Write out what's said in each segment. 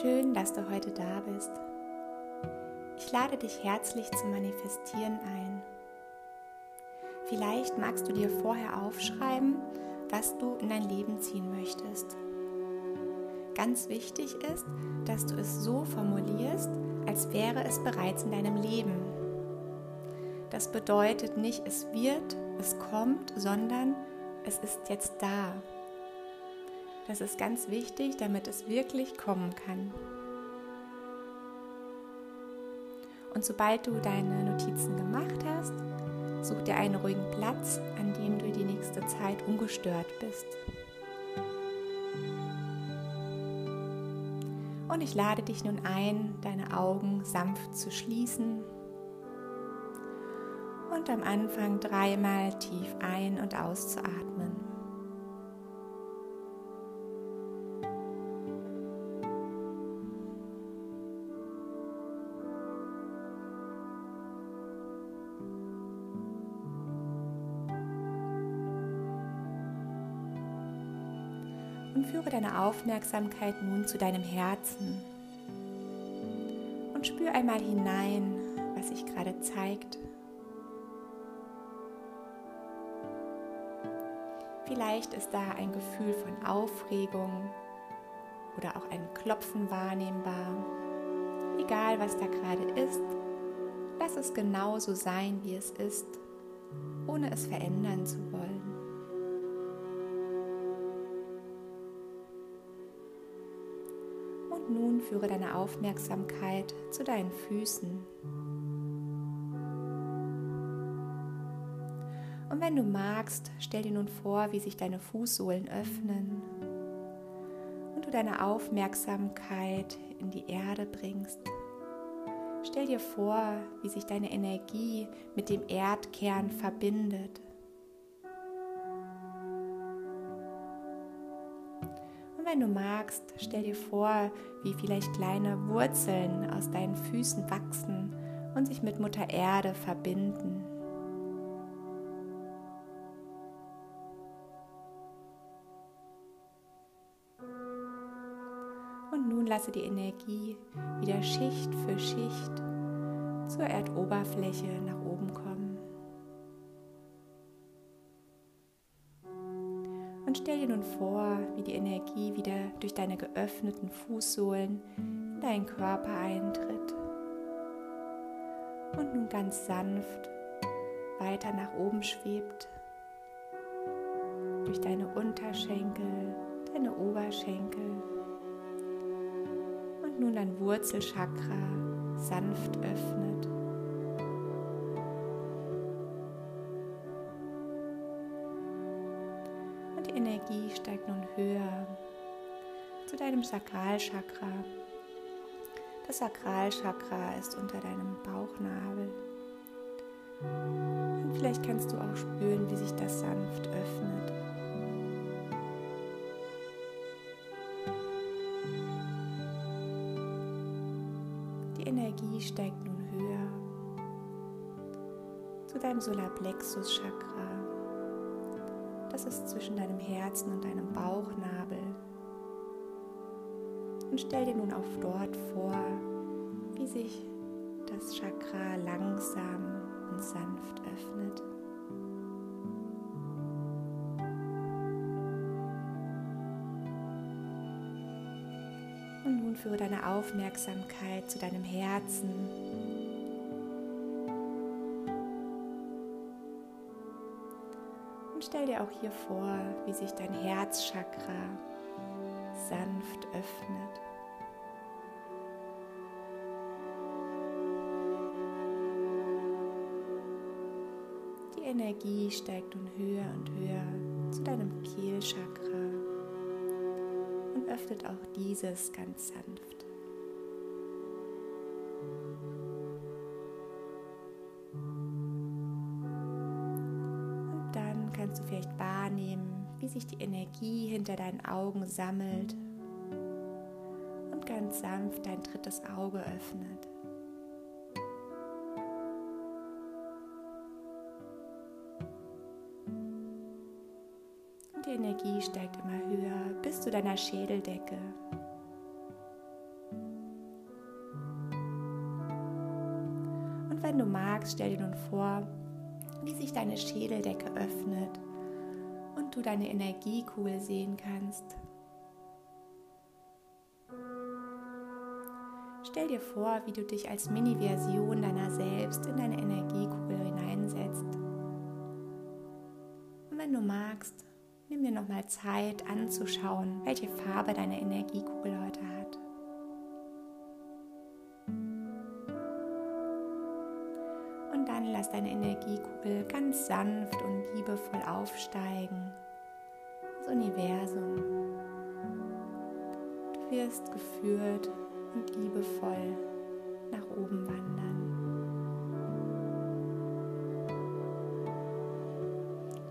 Schön, dass du heute da bist. Ich lade dich herzlich zum Manifestieren ein. Vielleicht magst du dir vorher aufschreiben, was du in dein Leben ziehen möchtest. Ganz wichtig ist, dass du es so formulierst, als wäre es bereits in deinem Leben. Das bedeutet nicht, es wird, es kommt, sondern es ist jetzt da. Das ist ganz wichtig, damit es wirklich kommen kann. Und sobald du deine Notizen gemacht hast, such dir einen ruhigen Platz, an dem du die nächste Zeit ungestört bist. Und ich lade dich nun ein, deine Augen sanft zu schließen und am Anfang dreimal tief ein- und auszuatmen. Und führe deine Aufmerksamkeit nun zu deinem Herzen und spür einmal hinein, was sich gerade zeigt. Vielleicht ist da ein Gefühl von Aufregung oder auch ein Klopfen wahrnehmbar. Egal, was da gerade ist, lass es genauso sein, wie es ist, ohne es verändern zu wollen. Nun führe deine Aufmerksamkeit zu deinen Füßen. Und wenn du magst, stell dir nun vor, wie sich deine Fußsohlen öffnen und du deine Aufmerksamkeit in die Erde bringst. Stell dir vor, wie sich deine Energie mit dem Erdkern verbindet. Wenn du magst, stell dir vor, wie vielleicht kleine Wurzeln aus deinen Füßen wachsen und sich mit Mutter Erde verbinden. Und nun lasse die Energie wieder Schicht für Schicht zur Erdoberfläche nach oben Und stell dir nun vor, wie die Energie wieder durch deine geöffneten Fußsohlen in deinen Körper eintritt. Und nun ganz sanft weiter nach oben schwebt. Durch deine Unterschenkel, deine Oberschenkel nun dein Wurzelchakra sanft öffnet. Energie steigt nun höher zu deinem Sakralchakra. Das Sakralchakra ist unter deinem Bauchnabel. Und vielleicht kannst du auch spüren, wie sich das sanft öffnet. Energie steigt nun höher zu deinem Solarplexus Chakra. Das ist zwischen deinem Herzen und deinem Bauchnabel. Und stell dir nun auch dort vor, wie sich das Chakra langsam und sanft öffnet. Und nun führe deine Aufmerksamkeit zu deinem Herzen. Stell dir auch hier vor, wie sich dein Herzchakra sanft öffnet. Die Energie steigt nun höher und höher zu deinem Kehlchakra und öffnet auch dieses ganz sanft. kannst du vielleicht wahrnehmen, wie sich die Energie hinter deinen Augen sammelt und ganz sanft dein drittes Auge öffnet. Und die Energie steigt immer höher bis zu deiner Schädeldecke. Und wenn du magst, stell dir nun vor, wie sich deine Schädeldecke öffnet und du deine Energiekugel sehen kannst. Stell dir vor, wie du dich als Mini-Version deiner selbst in deine Energiekugel hineinsetzt. Und wenn du magst, nimm dir nochmal Zeit anzuschauen, welche Farbe deine Energiekugel heute hat. Lass deine Energiekugel ganz sanft und liebevoll aufsteigen ins Universum. Du wirst geführt und liebevoll nach oben wandern.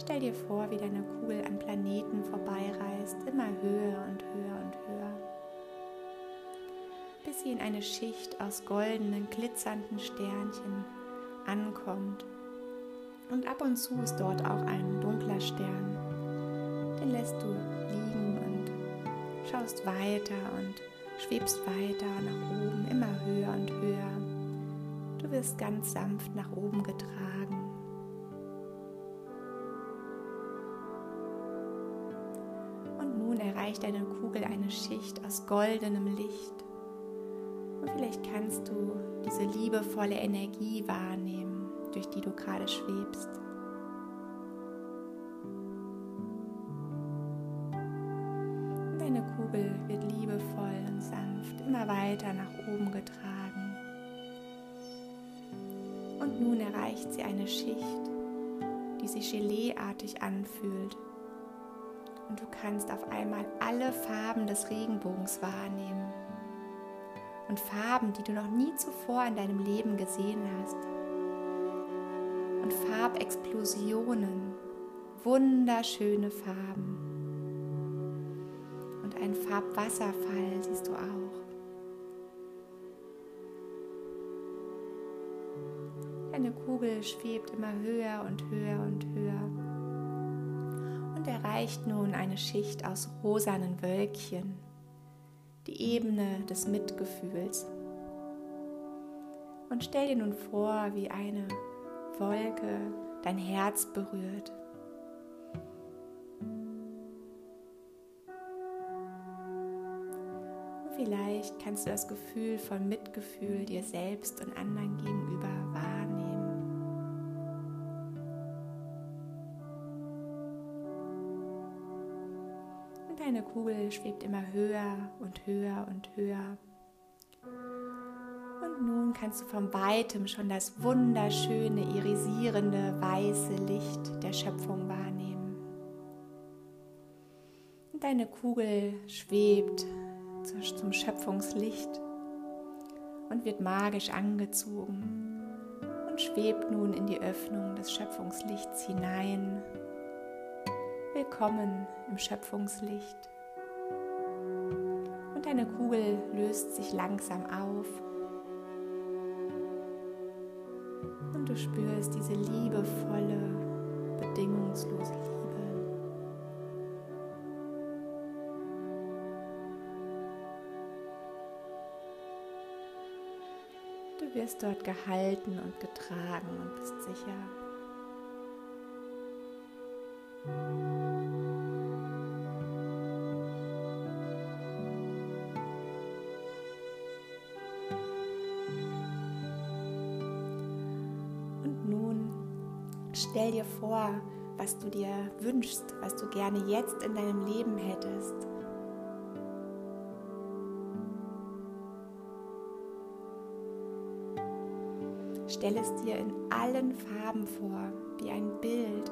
Stell dir vor, wie deine Kugel an Planeten vorbeireist, immer höher und höher und höher, bis sie in eine Schicht aus goldenen, glitzernden Sternchen ankommt. Und ab und zu ist dort auch ein dunkler Stern. Den lässt du liegen und schaust weiter und schwebst weiter nach oben, immer höher und höher. Du wirst ganz sanft nach oben getragen. Und nun erreicht deine Kugel eine Schicht aus goldenem Licht. Vielleicht kannst du diese liebevolle Energie wahrnehmen, durch die du gerade schwebst. Deine Kugel wird liebevoll und sanft immer weiter nach oben getragen. Und nun erreicht sie eine Schicht, die sich geleeartig anfühlt. Und du kannst auf einmal alle Farben des Regenbogens wahrnehmen. Und Farben, die du noch nie zuvor in deinem Leben gesehen hast. Und Farbexplosionen, wunderschöne Farben ein Farbwasserfall siehst du auch. Deine Kugel schwebt immer höher und höher und höher und erreicht nun eine Schicht aus rosanen Wölkchen, die Ebene des Mitgefühls. Und stell dir nun vor, wie eine Wolke dein Herz berührt Vielleicht kannst du das Gefühl von Mitgefühl dir selbst und anderen gegenüber wahrnehmen. Kugel schwebt immer höher und höher und höher. Und nun kannst du von weitem schon das wunderschöne, irisierende, weiße Licht der Schöpfung wahrnehmen. Und deine Kugel schwebt zum Schöpfungslicht und wird magisch angezogen und schwebt nun in die Öffnung des Schöpfungslichts hinein. Willkommen im Schöpfungslicht. Und deine Kugel löst sich langsam auf. Und du spürst diese liebevolle, bedingungslose Liebe. Du wirst dort gehalten und getragen und bist sicher. Vor, was du dir wünschst, was du gerne jetzt in deinem Leben hättest. Stell es dir in allen Farben vor, wie ein Bild.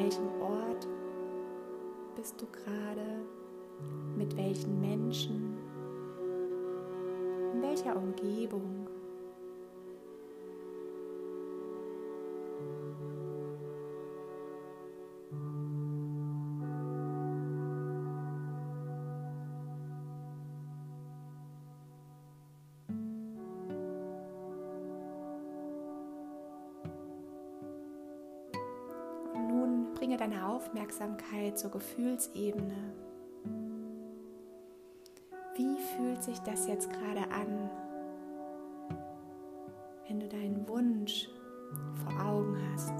Welchem Ort bist du gerade, mit welchen Menschen, in welcher Umgebung. Bringe deine Aufmerksamkeit zur Gefühlsebene. Wie fühlt sich das jetzt gerade an, wenn du deinen Wunsch vor Augen hast?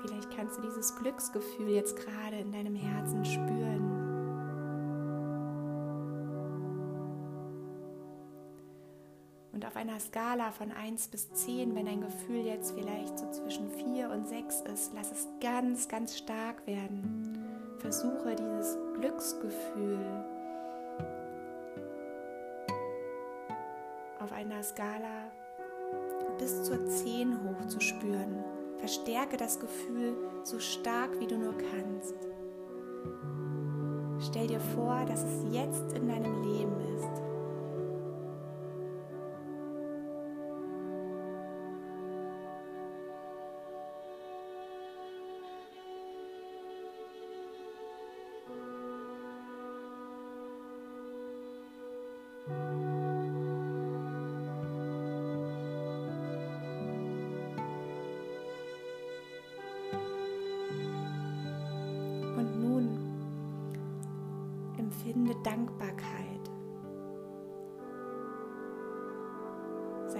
Vielleicht kannst du dieses Glücksgefühl jetzt gerade in deinem Herzen spüren. Und auf einer Skala von 1 bis 10, wenn dein Gefühl jetzt vielleicht so zwischen 4 und 6 ist, lass es ganz, ganz stark werden. Versuche dieses Glücksgefühl auf einer Skala bis zur 10 hoch zu spüren. Verstärke das Gefühl so stark wie du nur kannst. Stell dir vor, dass es jetzt in deinem Leben ist.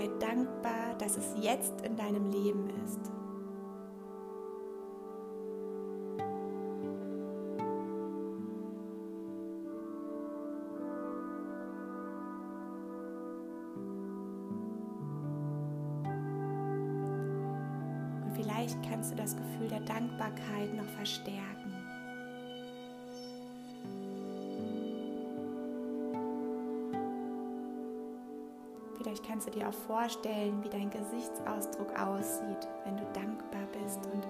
Sei dankbar, dass es jetzt in deinem Leben ist. Und vielleicht kannst du das Gefühl der Dankbarkeit noch verstärken. Kannst du dir auch vorstellen, wie dein Gesichtsausdruck aussieht, wenn du dankbar bist und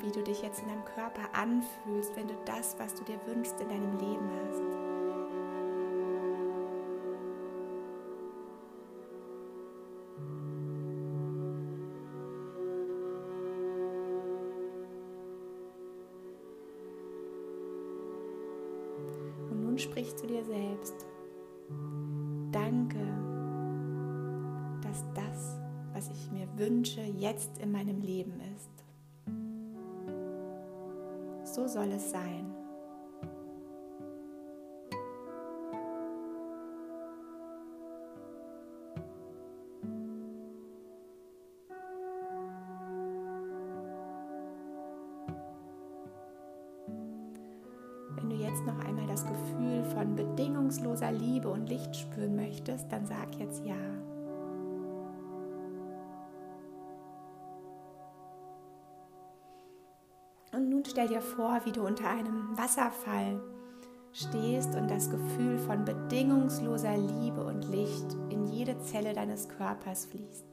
wie du dich jetzt in deinem Körper anfühlst, wenn du das, was du dir wünschst, in deinem Leben hast. Und nun sprich zu dir selbst. Danke dass das, was ich mir wünsche, jetzt in meinem Leben ist. So soll es sein. Wenn du jetzt noch einmal das Gefühl von bedingungsloser Liebe und Licht spüren möchtest, dann sag jetzt ja. Stell dir vor, wie du unter einem Wasserfall stehst und das Gefühl von bedingungsloser Liebe und Licht in jede Zelle deines Körpers fließt.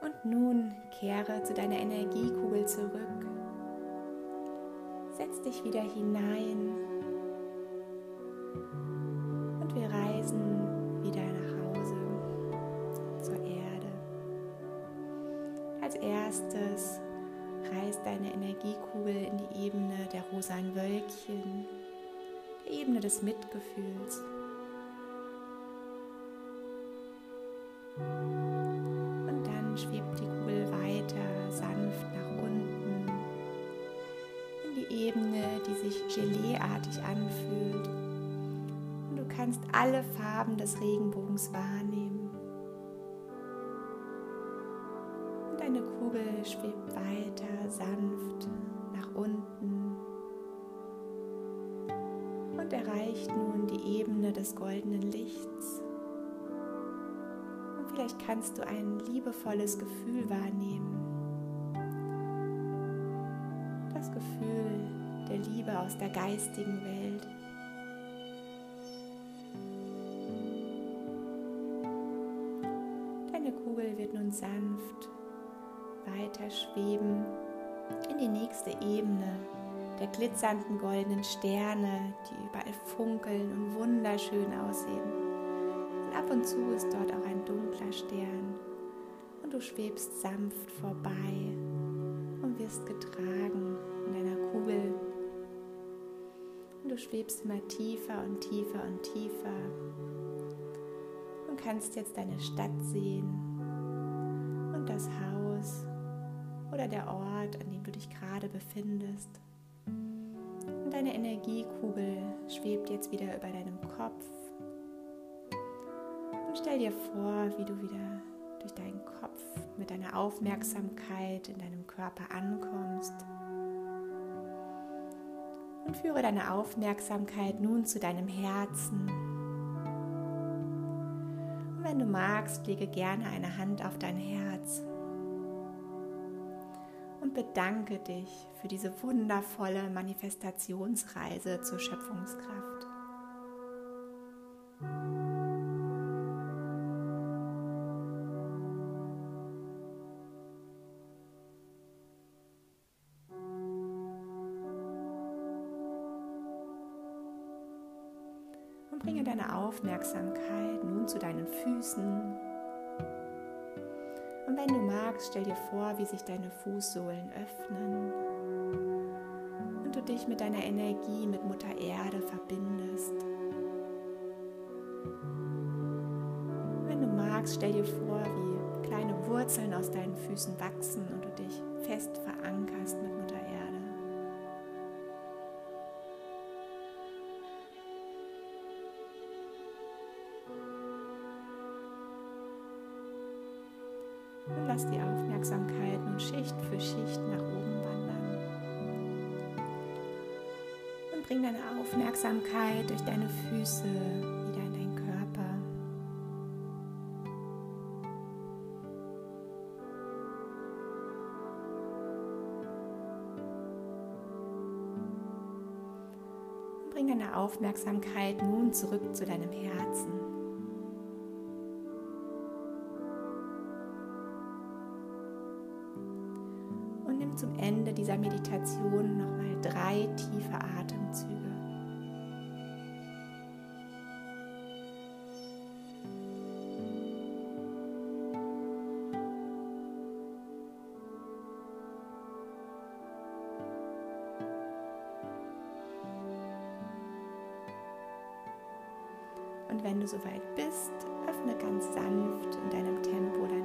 Und nun kehre zu deiner Energiekugel zurück dich wieder hinein und wir reisen wieder nach Hause zur Erde. Als erstes reist deine Energiekugel in die Ebene der rosanen Wölkchen, der Ebene des Mitgefühls. Kannst alle Farben des Regenbogens wahrnehmen. Und deine Kugel schwebt weiter sanft nach unten und erreicht nun die Ebene des goldenen Lichts. Und vielleicht kannst du ein liebevolles Gefühl wahrnehmen. Das Gefühl der Liebe aus der geistigen Welt. Sanft weiter schweben in die nächste Ebene der glitzernden goldenen Sterne, die überall funkeln und wunderschön aussehen. Und ab und zu ist dort auch ein dunkler Stern und du schwebst sanft vorbei und wirst getragen in deiner Kugel. Und du schwebst immer tiefer und tiefer und tiefer und kannst jetzt deine Stadt sehen und das Haus oder der Ort, an dem du dich gerade befindest. Und deine Energiekugel schwebt jetzt wieder über deinem Kopf. Und stell dir vor, wie du wieder durch deinen Kopf mit deiner Aufmerksamkeit in deinem Körper ankommst. Und führe deine Aufmerksamkeit nun zu deinem Herzen. Wenn du magst, lege gerne eine Hand auf dein Herz und bedanke dich für diese wundervolle Manifestationsreise zur Schöpfungskraft. Aufmerksamkeit nun zu deinen Füßen und wenn du magst, stell dir vor, wie sich deine Fußsohlen öffnen und du dich mit deiner Energie mit Mutter Erde verbindest. Wenn du magst, stell dir vor, wie kleine Wurzeln aus deinen Füßen wachsen und du dich fest verankerst mit Mutter Erde. Lass die Aufmerksamkeit nun Schicht für Schicht nach oben wandern. Und bring deine Aufmerksamkeit durch deine Füße wieder in deinen Körper. Und bring deine Aufmerksamkeit nun zurück zu deinem Herzen. Zum Ende dieser Meditation nochmal drei tiefe Atemzüge. Und wenn du soweit bist, öffne ganz sanft in deinem Tempo deine